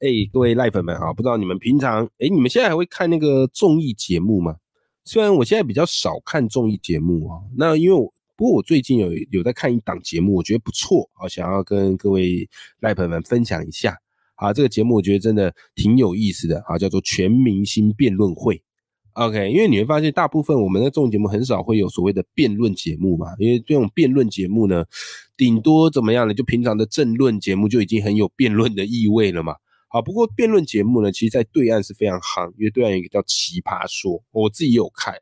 哎，各位赖粉们啊，不知道你们平常哎，你们现在还会看那个综艺节目吗？虽然我现在比较少看综艺节目啊，那因为我不过我最近有有在看一档节目，我觉得不错啊，想要跟各位赖粉们分享一下啊。这个节目我觉得真的挺有意思的啊，叫做《全明星辩论会》。OK，因为你会发现，大部分我们的综艺节目很少会有所谓的辩论节目嘛，因为这种辩论节目呢，顶多怎么样呢？就平常的政论节目就已经很有辩论的意味了嘛。啊，不过辩论节目呢，其实在对岸是非常夯，因为对岸有一个叫《奇葩说》，我自己也有看。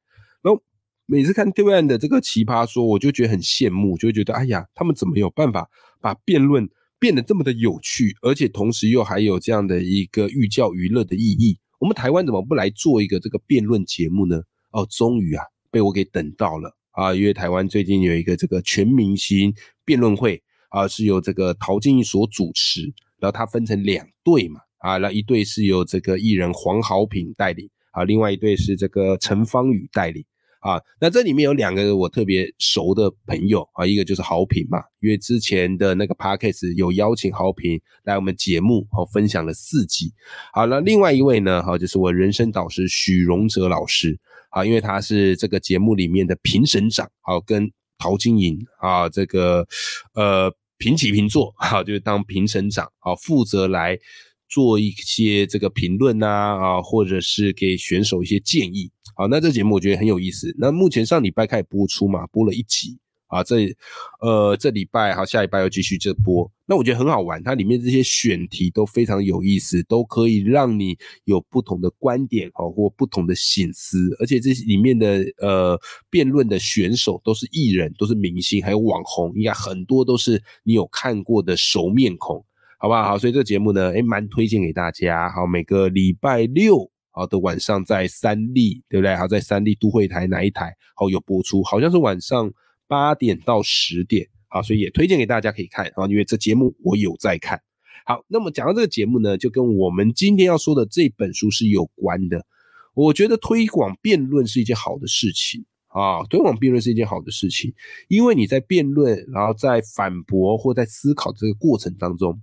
然后每次看对岸的这个《奇葩说》，我就觉得很羡慕，就觉得哎呀，他们怎么有办法把辩论变得这么的有趣，而且同时又还有这样的一个寓教于乐的意义？我们台湾怎么不来做一个这个辩论节目呢？哦，终于啊，被我给等到了啊！因为台湾最近有一个这个全明星辩论会啊，是由这个陶晶莹所主持，然后它分成两队嘛啊，那一队是由这个艺人黄豪平带领啊，另外一队是这个陈芳宇带领啊。那这里面有两个我特别熟的朋友啊，一个就是豪平嘛，因为之前的那个 podcast 有邀请豪平来我们节目，好分享了四集。好，那另外一位呢，哈，就是我人生导师许荣哲老师啊，因为他是这个节目里面的评审长，好，跟陶晶莹啊，这个呃平起平坐，好，就是当评审长，好，负责来做一些这个评论呐，啊，或者是给选手一些建议。好，那这节目我觉得很有意思。那目前上礼拜开始播出嘛，播了一集。啊，这呃这礼拜好，下礼拜要继续这播，那我觉得很好玩，它里面这些选题都非常有意思，都可以让你有不同的观点哦，或不同的心思，而且这里面的呃辩论的选手都是艺人，都是明星，还有网红，应该很多都是你有看过的熟面孔，好不好？所以这个节目呢，诶，蛮推荐给大家。好，每个礼拜六好的晚上在三立，对不对？好，在三立都会台哪一台好有播出？好像是晚上。八点到十点，好，所以也推荐给大家可以看啊，因为这节目我有在看。好，那么讲到这个节目呢，就跟我们今天要说的这本书是有关的。我觉得推广辩论是一件好的事情啊，推广辩论是一件好的事情，因为你在辩论，然后在反驳或在思考这个过程当中，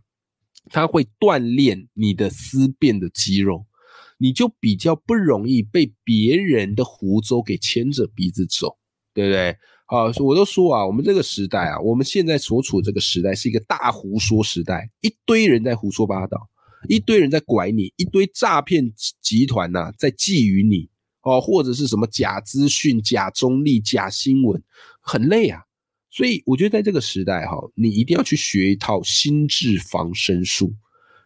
它会锻炼你的思辨的肌肉，你就比较不容易被别人的胡诌给牵着鼻子走，对不对？啊，我都说啊，我们这个时代啊，我们现在所处这个时代是一个大胡说时代，一堆人在胡说八道，一堆人在拐你，一堆诈骗集团呐在觊觎你哦，或者是什么假资讯、假中立、假新闻，很累啊。所以我觉得在这个时代哈，你一定要去学一套心智防身术，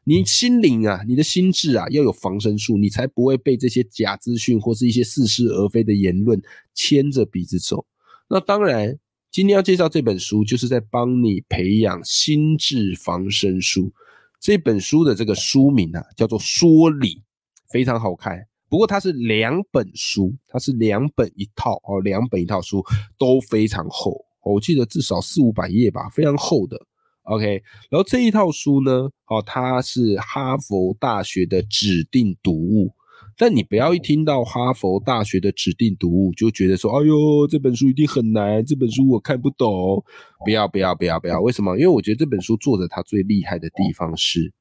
你心灵啊，你的心智啊要有防身术，你才不会被这些假资讯或是一些似是而非的言论牵着鼻子走。那当然，今天要介绍这本书，就是在帮你培养心智防身术。这本书的这个书名啊，叫做《说理》，非常好看。不过它是两本书，它是两本一套哦，两本一套书都非常厚，我记得至少四五百页吧，非常厚的。OK，然后这一套书呢，哦，它是哈佛大学的指定读物。但你不要一听到哈佛大学的指定读物就觉得说，哎呦，这本书一定很难，这本书我看不懂。不要不要不要不要！为什么？因为我觉得这本书作者他最厉害的地方是，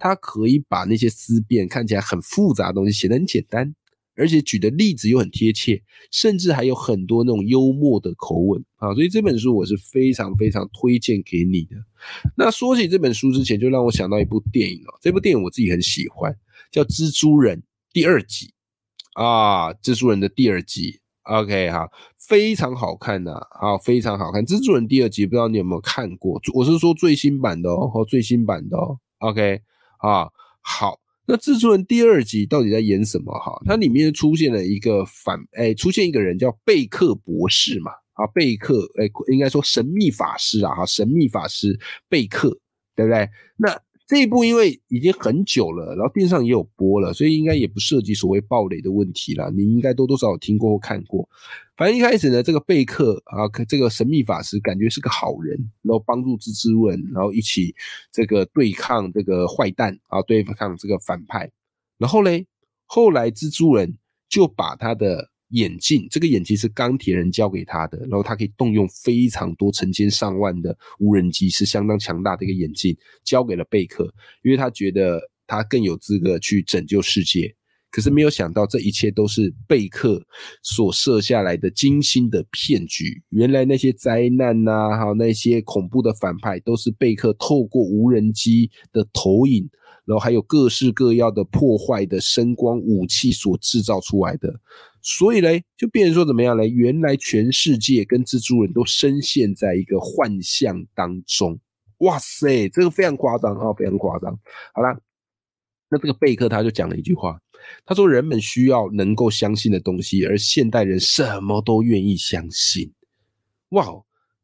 他可以把那些思辨看起来很复杂的东西写得很简单，而且举的例子又很贴切，甚至还有很多那种幽默的口吻啊。所以这本书我是非常非常推荐给你的。那说起这本书之前，就让我想到一部电影哦，这部电影我自己很喜欢，叫《蜘蛛人》。第二集啊，蜘蛛人的第二集，OK 哈，非常好看呐，啊，非常好看。蜘蛛人第二集不知道你有没有看过？我是说最新版的哦，最新版的哦，OK 啊，好。那蜘蛛人第二集到底在演什么？哈，它里面出现了一个反，哎，出现一个人叫贝克博士嘛，啊，贝克，哎，应该说神秘法师啊，哈，神秘法师贝克，对不对？那这一部因为已经很久了，然后电视上也有播了，所以应该也不涉及所谓暴雷的问题了。你应该多多少少听过或看过。反正一开始呢，这个贝克啊，这个神秘法师感觉是个好人，然后帮助蜘蛛人，然后一起这个对抗这个坏蛋啊，对抗这个反派。然后嘞，后来蜘蛛人就把他的。眼镜，这个眼镜是钢铁人交给他的，然后他可以动用非常多成千上万的无人机，是相当强大的一个眼镜，交给了贝克，因为他觉得他更有资格去拯救世界。可是没有想到，这一切都是贝克所设下来的精心的骗局。原来那些灾难呐，还有那些恐怖的反派，都是贝克透过无人机的投影，然后还有各式各样的破坏的声光武器所制造出来的。所以嘞，就变成说怎么样嘞？原来全世界跟蜘蛛人都深陷在一个幻象当中。哇塞，这个非常夸张啊，非常夸张。好了，那这个贝克他就讲了一句话，他说：“人们需要能够相信的东西，而现代人什么都愿意相信。”哇，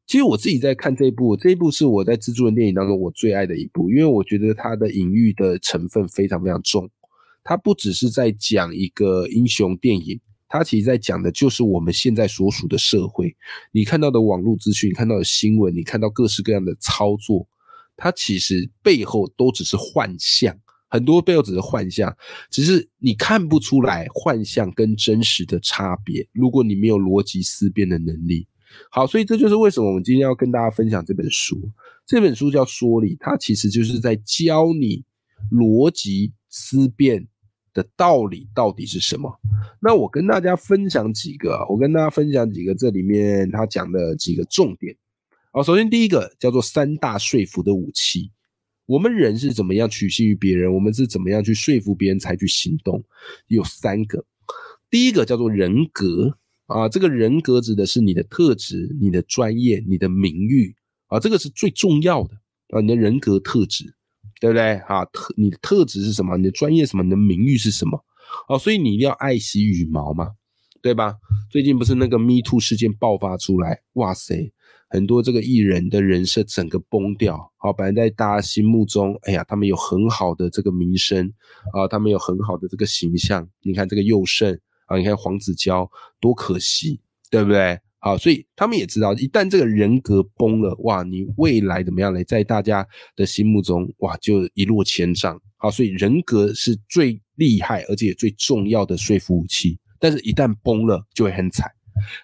其实我自己在看这一部，这一部是我在蜘蛛人电影当中我最爱的一部，因为我觉得它的隐喻的成分非常非常重。它不只是在讲一个英雄电影。他其实在讲的就是我们现在所属的社会，你看到的网络资讯，看到的新闻，你看到各式各样的操作，它其实背后都只是幻象，很多背后只是幻象，只是你看不出来幻象跟真实的差别。如果你没有逻辑思辨的能力，好，所以这就是为什么我们今天要跟大家分享这本书。这本书叫《说理》，它其实就是在教你逻辑思辨。的道理到底是什么？那我跟大家分享几个，我跟大家分享几个这里面他讲的几个重点。啊，首先第一个叫做三大说服的武器。我们人是怎么样取信于别人？我们是怎么样去说服别人才去行动？有三个。第一个叫做人格啊，这个人格指的是你的特质、你的专业、你的名誉啊，这个是最重要的啊，你的人格特质。对不对？哈，特你的特质是什么？你的专业什么？你的名誉是什么？哦，所以你一定要爱惜羽毛嘛，对吧？最近不是那个 Me Too 事件爆发出来，哇塞，很多这个艺人的人设整个崩掉。好，本来在大家心目中，哎呀，他们有很好的这个名声啊，他们有很好的这个形象。你看这个佑胜啊，你看黄子佼，多可惜，对不对？好，所以他们也知道，一旦这个人格崩了，哇，你未来怎么样呢？在大家的心目中，哇，就一落千丈。好，所以人格是最厉害而且最重要的说服武器，但是一旦崩了，就会很惨。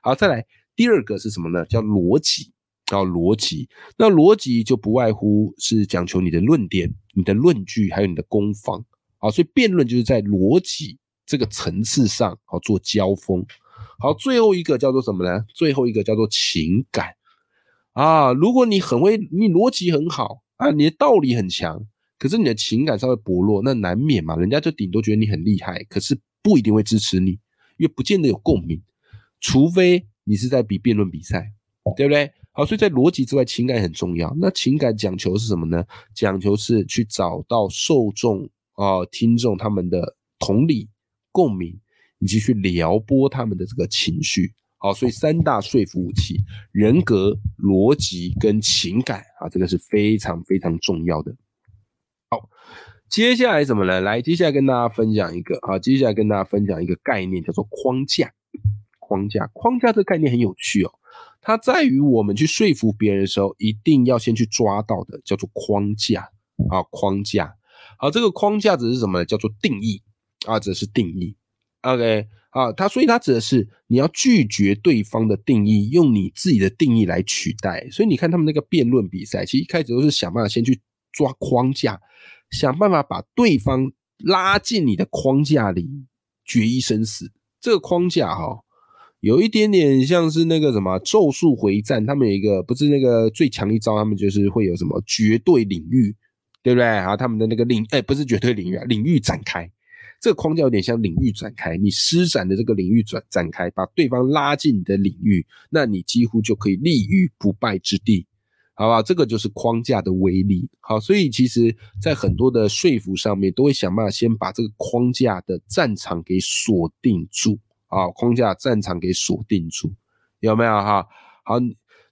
好，再来第二个是什么呢？叫逻辑。叫逻辑，那逻辑就不外乎是讲求你的论点、你的论据，还有你的攻防。好，所以辩论就是在逻辑这个层次上，好做交锋。好，最后一个叫做什么呢？最后一个叫做情感啊！如果你很会，你逻辑很好啊，你的道理很强，可是你的情感稍微薄弱，那难免嘛，人家就顶多觉得你很厉害，可是不一定会支持你，因为不见得有共鸣，除非你是在比辩论比赛，对不对？好，所以在逻辑之外，情感很重要。那情感讲求是什么呢？讲求是去找到受众啊、听众他们的同理、共鸣。以及去撩拨他们的这个情绪，好，所以三大说服武器：人格、逻辑跟情感啊，这个是非常非常重要的。好，接下来怎么呢？来，接下来跟大家分享一个啊，接下来跟大家分享一个概念，叫做框架。框架，框架这个概念很有趣哦，它在于我们去说服别人的时候，一定要先去抓到的，叫做框架啊，框架。好，这个框架指是什么呢？叫做定义啊，这是定义。OK，啊，他所以他指的是你要拒绝对方的定义，用你自己的定义来取代。所以你看他们那个辩论比赛，其实一开始都是想办法先去抓框架，想办法把对方拉进你的框架里，决一生死。这个框架哈，有一点点像是那个什么咒术回战，他们有一个不是那个最强一招，他们就是会有什么绝对领域，对不对？啊，他们的那个领，哎，不是绝对领域啊，领域展开。这个框架有点像领域展开，你施展的这个领域展展开，把对方拉进你的领域，那你几乎就可以立于不败之地，好吧？这个就是框架的威力。好，所以其实在很多的说服上面，都会想办法先把这个框架的战场给锁定住啊，框架战场给锁定住，有没有哈？好。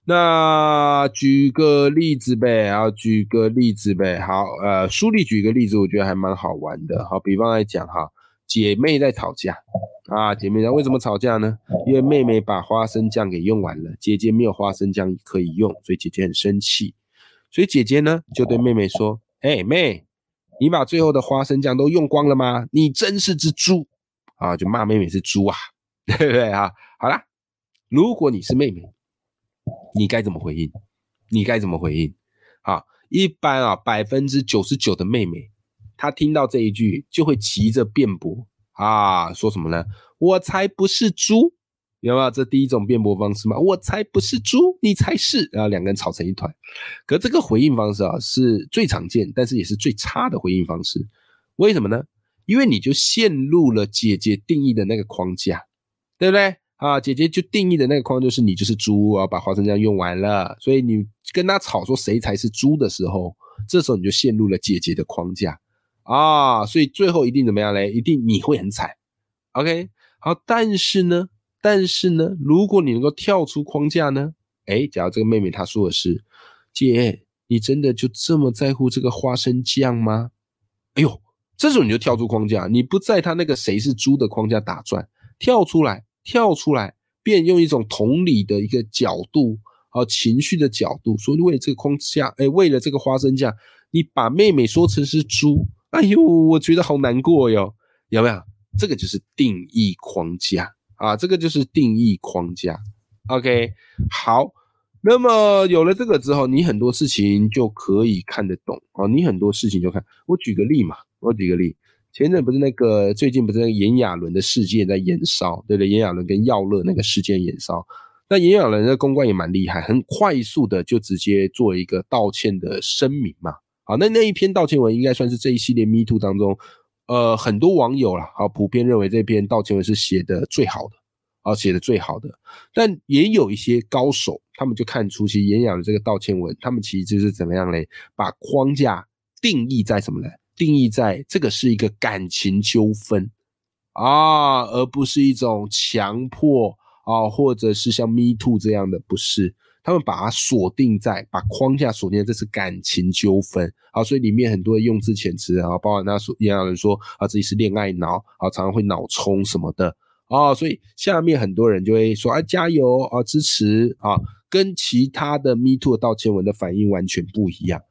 那举个例子呗，啊，举个例子呗。好，呃，书里举个例子，我觉得还蛮好玩的。好，比方来讲哈，姐妹在吵架啊，姐妹为什么吵架呢？因为妹妹把花生酱给用完了，姐姐没有花生酱可以用，所以姐姐很生气。所以姐姐呢就对妹妹说：“哎，妹，你把最后的花生酱都用光了吗？你真是只猪啊！”就骂妹妹是猪啊，对不对啊？好啦，如果你是妹妹。你该怎么回应？你该怎么回应？好，一般啊，百分之九十九的妹妹，她听到这一句就会急着辩驳啊，说什么呢？我才不是猪，有没有？这第一种辩驳方式嘛？我才不是猪，你才是，然后两个人吵成一团。可这个回应方式啊，是最常见，但是也是最差的回应方式。为什么呢？因为你就陷入了姐姐定义的那个框架，对不对？啊，姐姐就定义的那个框就是你就是猪啊，把花生酱用完了，所以你跟他吵说谁才是猪的时候，这时候你就陷入了姐姐的框架啊，所以最后一定怎么样嘞？一定你会很惨。OK，好，但是呢，但是呢，如果你能够跳出框架呢？哎，假如这个妹妹她说的是，姐，你真的就这么在乎这个花生酱吗？哎呦，这时候你就跳出框架，你不在他那个谁是猪的框架打转，跳出来。跳出来，便用一种同理的一个角度，啊，情绪的角度，说为了这个框架，哎，为了这个花生酱，你把妹妹说成是猪，哎呦，我觉得好难过哟，有没有？这个就是定义框架啊，这个就是定义框架。OK，好，那么有了这个之后，你很多事情就可以看得懂啊，你很多事情就看。我举个例嘛，我举个例。前阵不是那个最近不是那个炎亚纶的事件在延烧，对不对？炎亚纶跟耀乐那个事件延烧，那炎亚纶的公关也蛮厉害，很快速的就直接做一个道歉的声明嘛。好，那那一篇道歉文应该算是这一系列 Me Too 当中，呃，很多网友啦，好普遍认为这篇道歉文是写的最好的，啊，写的最好的。但也有一些高手，他们就看出其实炎亚纶这个道歉文，他们其实就是怎么样嘞？把框架定义在什么嘞？定义在这个是一个感情纠纷啊，而不是一种强迫啊，或者是像 Me Too 这样的，不是。他们把它锁定在，把框架锁定在这是感情纠纷啊，所以里面很多用字遣词啊，包含他说也有人说啊自己是恋爱脑啊，常常会脑冲什么的啊，所以下面很多人就会说啊加油啊支持啊，跟其他的 Me Too 的道歉文的反应完全不一样。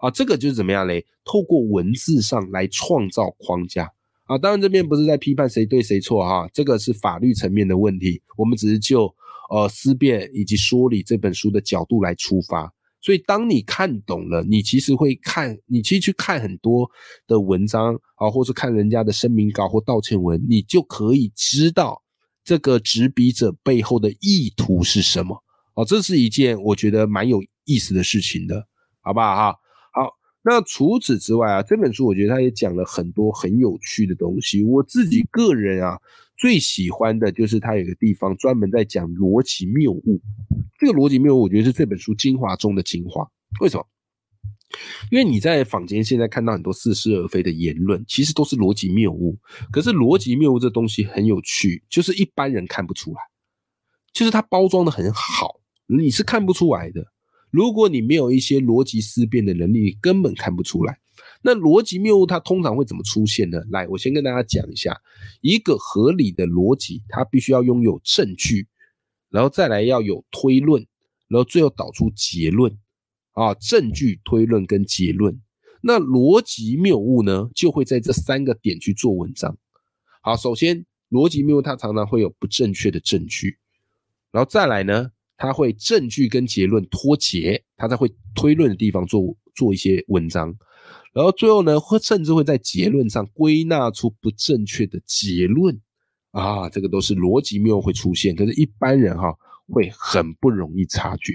啊，这个就是怎么样嘞？透过文字上来创造框架啊！当然这边不是在批判谁对谁错哈，这个是法律层面的问题。我们只是就呃思辨以及说理这本书的角度来出发。所以当你看懂了，你其实会看，你其实去看很多的文章啊，或是看人家的声明稿或道歉文，你就可以知道这个执笔者背后的意图是什么。哦，这是一件我觉得蛮有意思的事情的，好不好哈？那除此之外啊，这本书我觉得他也讲了很多很有趣的东西。我自己个人啊，最喜欢的就是他有个地方专门在讲逻辑谬误。这个逻辑谬误，我觉得是这本书精华中的精华。为什么？因为你在坊间现在看到很多似是而非的言论，其实都是逻辑谬误。可是逻辑谬误这东西很有趣，就是一般人看不出来，就是它包装的很好，你是看不出来的。如果你没有一些逻辑思辨的能力，你根本看不出来。那逻辑谬误它通常会怎么出现呢？来，我先跟大家讲一下，一个合理的逻辑，它必须要拥有证据，然后再来要有推论，然后最后导出结论。啊，证据、推论跟结论。那逻辑谬误呢，就会在这三个点去做文章。好，首先逻辑谬误它常常会有不正确的证据，然后再来呢？他会证据跟结论脱节，他才会推论的地方做做一些文章，然后最后呢，会甚至会在结论上归纳出不正确的结论啊，这个都是逻辑谬误会出现，可是一般人哈会很不容易察觉。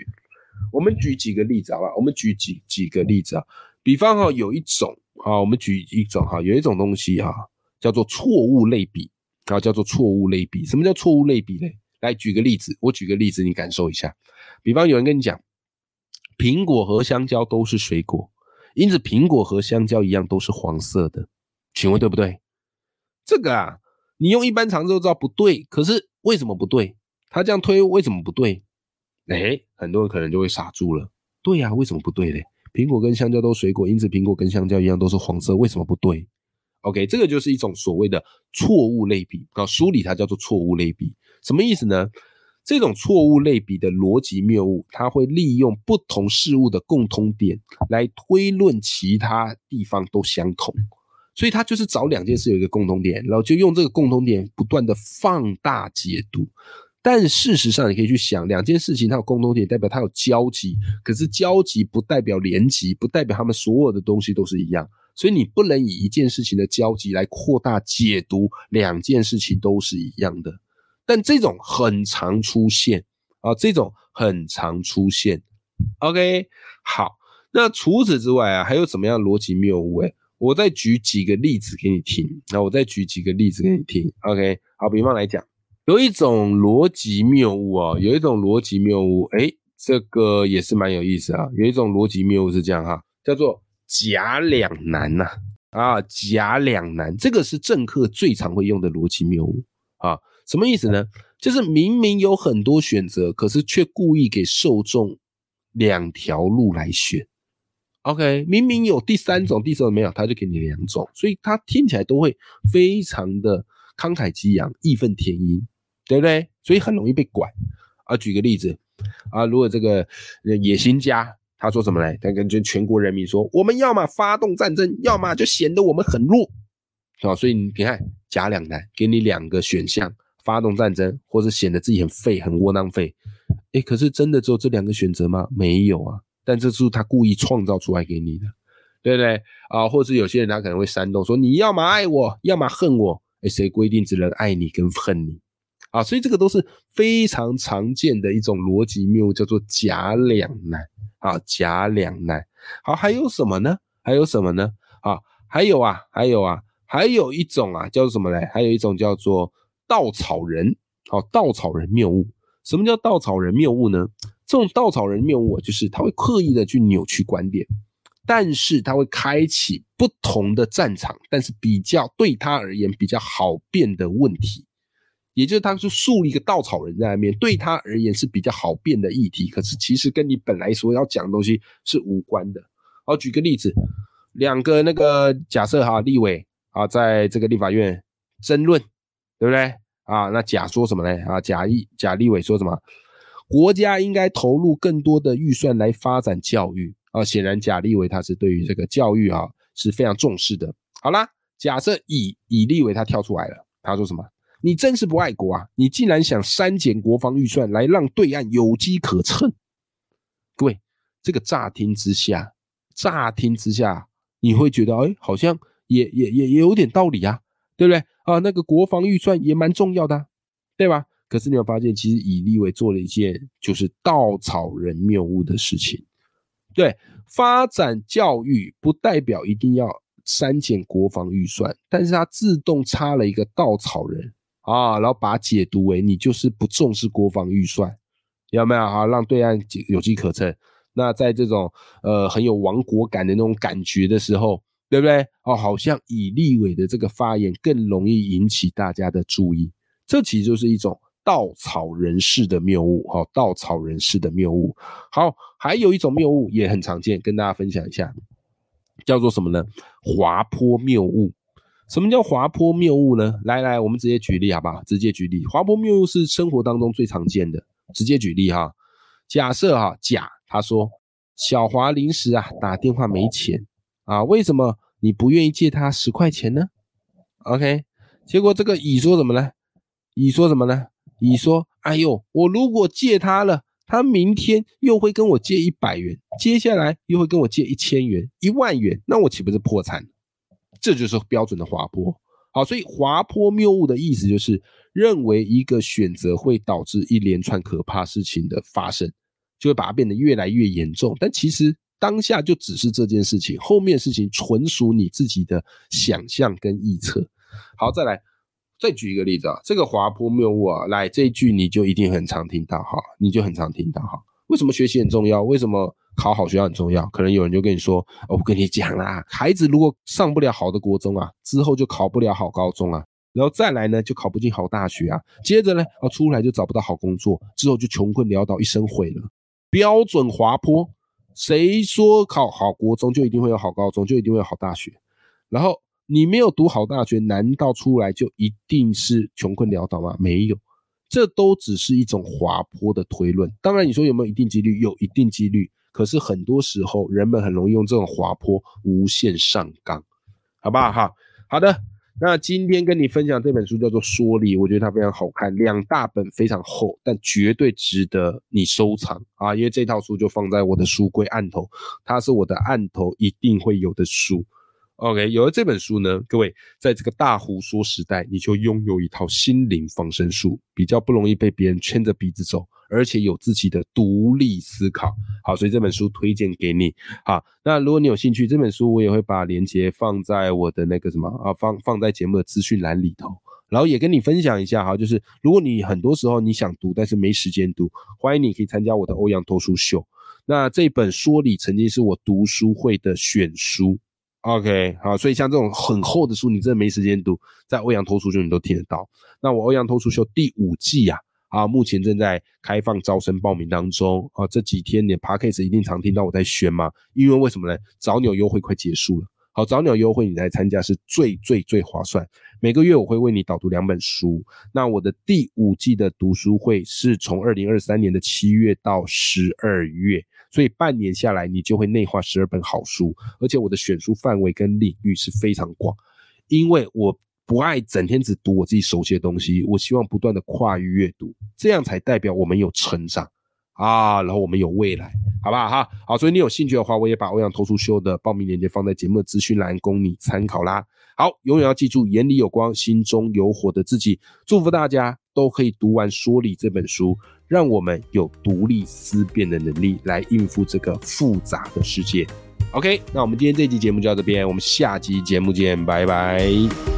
我们举几个例子好吧？我们举几几个例子啊，比方哈有一种啊，我们举一种哈，有一种东西哈叫做错误类比啊，叫做错误类比。什么叫错误类比呢？来举个例子，我举个例子，你感受一下。比方有人跟你讲，苹果和香蕉都是水果，因此苹果和香蕉一样都是黄色的，请问对不对？这个啊，你用一般常识都知道不对，可是为什么不对？他这样推为什么不对？哎，很多人可能就会傻住了。对呀，为什么不对嘞？苹果跟香蕉都水果，因此苹果跟香蕉一样都是黄色，为什么不对？OK，这个就是一种所谓的错误类比啊，书里它叫做错误类比，什么意思呢？这种错误类比的逻辑谬误，它会利用不同事物的共通点来推论其他地方都相同，所以它就是找两件事有一个共同点，然后就用这个共同点不断的放大解读。但事实上，你可以去想，两件事情它有共同点，代表它有交集，可是交集不代表连集，不代表它们所有的东西都是一样，所以你不能以一件事情的交集来扩大解读两件事情都是一样的。但这种很常出现啊，这种很常出现。OK，好，那除此之外啊，还有什么样逻辑谬误？哎，我再举几个例子给你听。那我再举几个例子给你听。OK，好，比方来讲，有一种逻辑谬误啊，有一种逻辑谬误，哎，这个也是蛮有意思啊。有一种逻辑谬误是这样哈，叫做假两难呐啊，假两难，这个是政客最常会用的逻辑谬误啊。什么意思呢？就是明明有很多选择，可是却故意给受众两条路来选。OK，明明有第三种、第四种没有，他就给你两种，所以他听起来都会非常的慷慨激昂、义愤填膺，对不对？所以很容易被拐。啊，举个例子啊，如果这个野心家他说什么嘞？他跟全国人民说，我们要么发动战争，要么就显得我们很弱，啊，所以你看假两难，给你两个选项。发动战争，或者显得自己很废、很窝囊废，哎，可是真的只有这两个选择吗？没有啊，但这是他故意创造出来给你的，对不对啊？或者是有些人他可能会煽动说，你要么爱我，要么恨我，哎，谁规定只能爱你跟恨你啊？所以这个都是非常常见的一种逻辑谬误，叫做假两难啊，假两难。好，还有什么呢？还有什么呢？啊，还有啊，还有啊，还有一种啊，叫做什么嘞？还有一种叫做。稻草人，好，稻草人谬误。什么叫稻草人谬误呢？这种稻草人谬误就是他会刻意的去扭曲观点，但是他会开启不同的战场，但是比较对他而言比较好辩的问题，也就是他是树立一个稻草人在那边，对他而言是比较好辩的议题，可是其实跟你本来所要讲的东西是无关的。好，举个例子，两个那个假设哈，立委啊，在这个立法院争论。对不对啊？那甲说什么呢？啊，甲一甲立委说什么？国家应该投入更多的预算来发展教育啊。显然甲立委他是对于这个教育啊是非常重视的。好啦，假设乙乙立委他跳出来了，他说什么？你真是不爱国啊！你竟然想删减国防预算来让对岸有机可乘。各位，这个乍听之下，乍听之下你会觉得，哎，好像也也也也有点道理啊。对不对啊？那个国防预算也蛮重要的，对吧？可是你有发现，其实以立委做了一件就是稻草人谬误的事情。对，发展教育不代表一定要删减国防预算，但是他自动插了一个稻草人啊，然后把解读为你就是不重视国防预算，有没有啊？让对岸有机可乘。那在这种呃很有亡国感的那种感觉的时候。对不对？哦，好像以立委的这个发言更容易引起大家的注意，这其实就是一种稻草人士的谬误，哈，稻草人士的谬误。好，还有一种谬误也很常见，跟大家分享一下，叫做什么呢？滑坡谬误。什么叫滑坡谬误呢？来来，我们直接举例好不好？直接举例，滑坡谬误是生活当中最常见的。直接举例哈，假设哈甲他说小华临时啊打电话没钱。啊，为什么你不愿意借他十块钱呢？OK，结果这个乙说什么呢？乙说什么呢？乙说：“哎呦，我如果借他了，他明天又会跟我借一百元，接下来又会跟我借一千元、一万元，那我岂不是破产？”这就是标准的滑坡。好，所以滑坡谬误的意思就是认为一个选择会导致一连串可怕事情的发生，就会把它变得越来越严重，但其实。当下就只是这件事情，后面事情纯属你自己的想象跟臆测。好，再来，再举一个例子啊，这个滑坡谬误啊，来这一句你就一定很常听到哈，你就很常听到哈。为什么学习很重要？为什么考好学校很重要？可能有人就跟你说，我跟你讲啦，孩子如果上不了好的国中啊，之后就考不了好高中啊。然后再来呢就考不进好大学啊，接着呢啊出来就找不到好工作，之后就穷困潦倒，一生毁了。标准滑坡，谁说考好国中就一定会有好高中，就一定会有好大学？然后你没有读好大学，难道出来就一定是穷困潦倒吗？没有，这都只是一种滑坡的推论。当然，你说有没有一定几率？有一定几率。可是很多时候，人们很容易用这种滑坡无限上纲，好不好？哈，好的。那今天跟你分享这本书叫做《说理》，我觉得它非常好看，两大本非常厚，但绝对值得你收藏啊！因为这套书就放在我的书柜案头，它是我的案头一定会有的书。OK，有了这本书呢，各位在这个大胡说时代，你就拥有一套心灵防身术，比较不容易被别人牵着鼻子走。而且有自己的独立思考，好，所以这本书推荐给你。好，那如果你有兴趣，这本书我也会把链接放在我的那个什么啊，放放在节目的资讯栏里头，然后也跟你分享一下哈，就是如果你很多时候你想读，但是没时间读，欢迎你可以参加我的欧阳脱书秀。那这本说理曾经是我读书会的选书，OK，好，所以像这种很厚的书，你真的没时间读，在欧阳脱书秀你都听得到。那我欧阳脱书秀第五季啊。啊，目前正在开放招生报名当中啊！这几天你 p a c k a g e 一定常听到我在宣嘛，因为为什么呢？早鸟优惠快结束了，好，早鸟优惠你来参加是最最最划算。每个月我会为你导读两本书，那我的第五季的读书会是从二零二三年的七月到十二月，所以半年下来你就会内化十二本好书，而且我的选书范围跟领域是非常广，因为我。不爱整天只读我自己熟悉的东西，我希望不断的跨越阅读，这样才代表我们有成长啊，然后我们有未来，好不好哈？好，所以你有兴趣的话，我也把欧阳投书秀的报名链接放在节目的资讯栏，供你参考啦。好，永远要记住，眼里有光，心中有火的自己。祝福大家都可以读完《说理》这本书，让我们有独立思辨的能力，来应付这个复杂的世界。OK，那我们今天这期节目就到这边，我们下期节目见，拜拜。